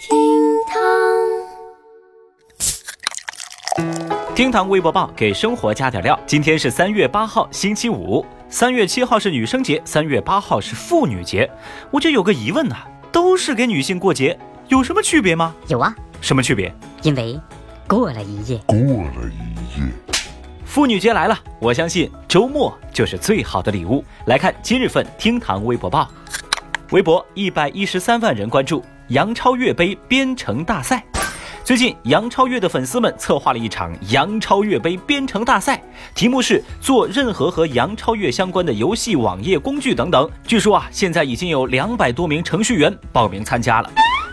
厅堂，厅堂微博报给生活加点料。今天是三月八号，星期五。三月七号是女生节，三月八号是妇女节。我就有个疑问呐，都是给女性过节，有什么区别吗？有啊，什么区别？因为过了一夜。过了一夜。妇女节来了，我相信周末就是最好的礼物。来看今日份厅堂微博报，微博一百一十三万人关注杨超越杯编程大赛。最近，杨超越的粉丝们策划了一场杨超越杯编程大赛，题目是做任何和杨超越相关的游戏、网页、工具等等。据说啊，现在已经有两百多名程序员报名参加了。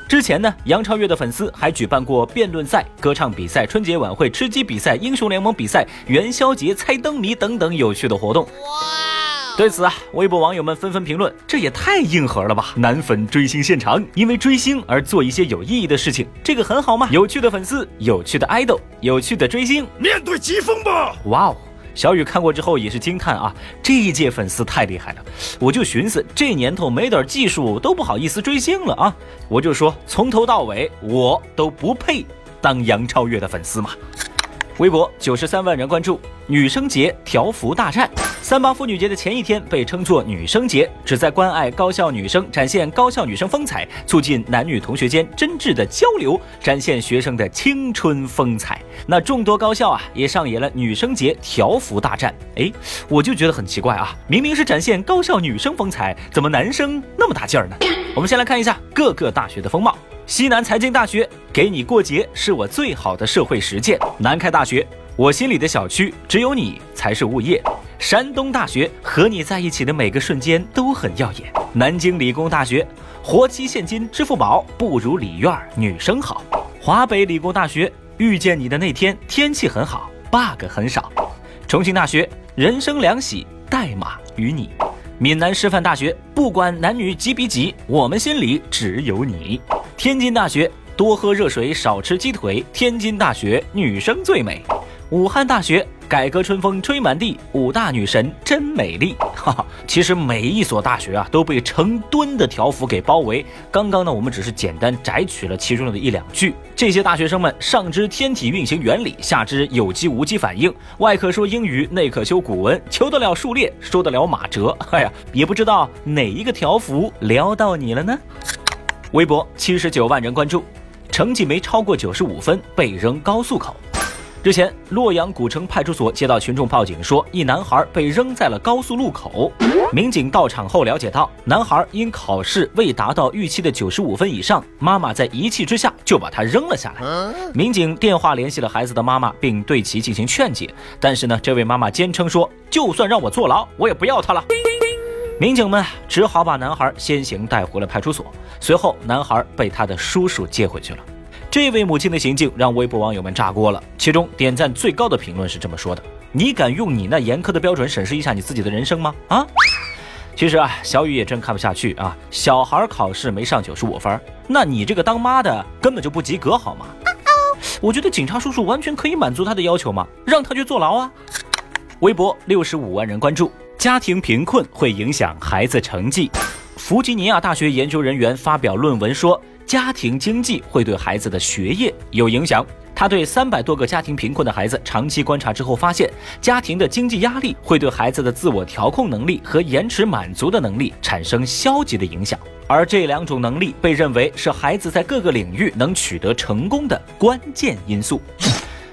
之前呢，杨超越的粉丝还举办过辩论赛、歌唱比赛、春节晚会、吃鸡比赛、英雄联盟比赛、元宵节猜灯谜等等有趣的活动。哇！对此啊，微博网友们纷纷评论：这也太硬核了吧！男粉追星现场，因为追星而做一些有意义的事情，这个很好吗？有趣的粉丝，有趣的 idol，有趣的追星，面对疾风吧！哇哦！小雨看过之后也是惊叹啊，这一届粉丝太厉害了。我就寻思，这年头没点技术都不好意思追星了啊。我就说，从头到尾我都不配当杨超越的粉丝嘛。微博九十三万人关注女生节条幅大战。三八妇女节的前一天被称作女生节，旨在关爱高校女生，展现高校女生风采，促进男女同学间真挚的交流，展现学生的青春风采。那众多高校啊，也上演了女生节条幅大战。哎，我就觉得很奇怪啊，明明是展现高校女生风采，怎么男生那么大劲儿呢？我们先来看一下各个大学的风貌。西南财经大学，给你过节是我最好的社会实践。南开大学，我心里的小区只有你才是物业。山东大学，和你在一起的每个瞬间都很耀眼。南京理工大学，活期现金支付宝不如里院女生好。华北理工大学，遇见你的那天天气很好，bug 很少。重庆大学，人生两喜，代码与你。闽南师范大学，不管男女几比几，我们心里只有你。天津大学，多喝热水，少吃鸡腿。天津大学女生最美。武汉大学，改革春风吹满地，五大女神真美丽。哈哈，其实每一所大学啊都被成吨的条幅给包围。刚刚呢，我们只是简单摘取了其中的一两句。这些大学生们上知天体运行原理，下知有机无机反应，外可说英语，内可修古文，求得了数列，说得了马哲。哎呀，也不知道哪一个条幅撩到你了呢？微博七十九万人关注，成绩没超过九十五分被扔高速口。日前，洛阳古城派出所接到群众报警，说一男孩被扔在了高速路口。民警到场后了解到，男孩因考试未达到预期的九十五分以上，妈妈在一气之下就把他扔了下来。民警电话联系了孩子的妈妈，并对其进行劝解，但是呢，这位妈妈坚称说，就算让我坐牢，我也不要他了。民警们只好把男孩先行带回了派出所。随后，男孩被他的叔叔接回去了。这位母亲的行径让微博网友们炸锅了。其中点赞最高的评论是这么说的：“你敢用你那严苛的标准审视一下你自己的人生吗？”啊，其实啊，小雨也真看不下去啊。小孩考试没上九十五分，那你这个当妈的根本就不及格好吗？我觉得警察叔叔完全可以满足他的要求嘛，让他去坐牢啊。微博六十五万人关注。家庭贫困会影响孩子成绩。弗吉尼亚大学研究人员发表论文说，家庭经济会对孩子的学业有影响。他对三百多个家庭贫困的孩子长期观察之后发现，家庭的经济压力会对孩子的自我调控能力和延迟满足的能力产生消极的影响，而这两种能力被认为是孩子在各个领域能取得成功的关键因素。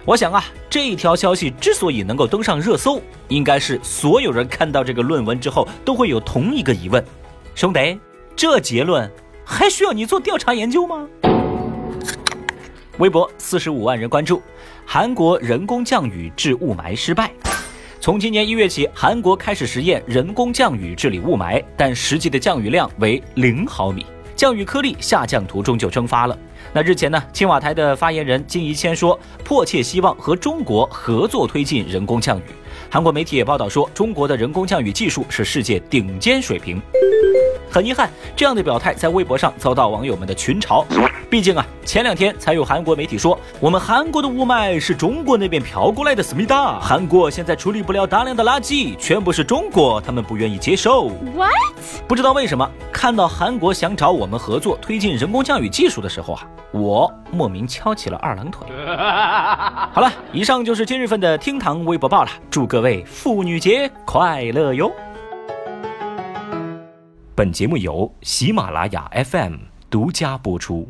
我想啊，这一条消息之所以能够登上热搜，应该是所有人看到这个论文之后都会有同一个疑问：兄弟，这结论还需要你做调查研究吗？微博四十五万人关注，韩国人工降雨治雾霾失败。从今年一月起，韩国开始实验人工降雨治理雾霾，但实际的降雨量为零毫米，降雨颗粒下降途中就蒸发了。那日前呢，青瓦台的发言人金怡谦说，迫切希望和中国合作推进人工降雨。韩国媒体也报道说，中国的人工降雨技术是世界顶尖水平。很遗憾，这样的表态在微博上遭到网友们的群嘲。毕竟啊，前两天才有韩国媒体说，我们韩国的雾霾是中国那边飘过来的，思密达。韩国现在处理不了大量的垃圾，全部是中国，他们不愿意接受。What？不知道为什么，看到韩国想找我们合作推进人工降雨技术的时候啊，我莫名翘起了二郎腿。好了，以上就是今日份的厅堂微博报了，祝各位妇女节快乐哟！本节目由喜马拉雅 FM 独家播出。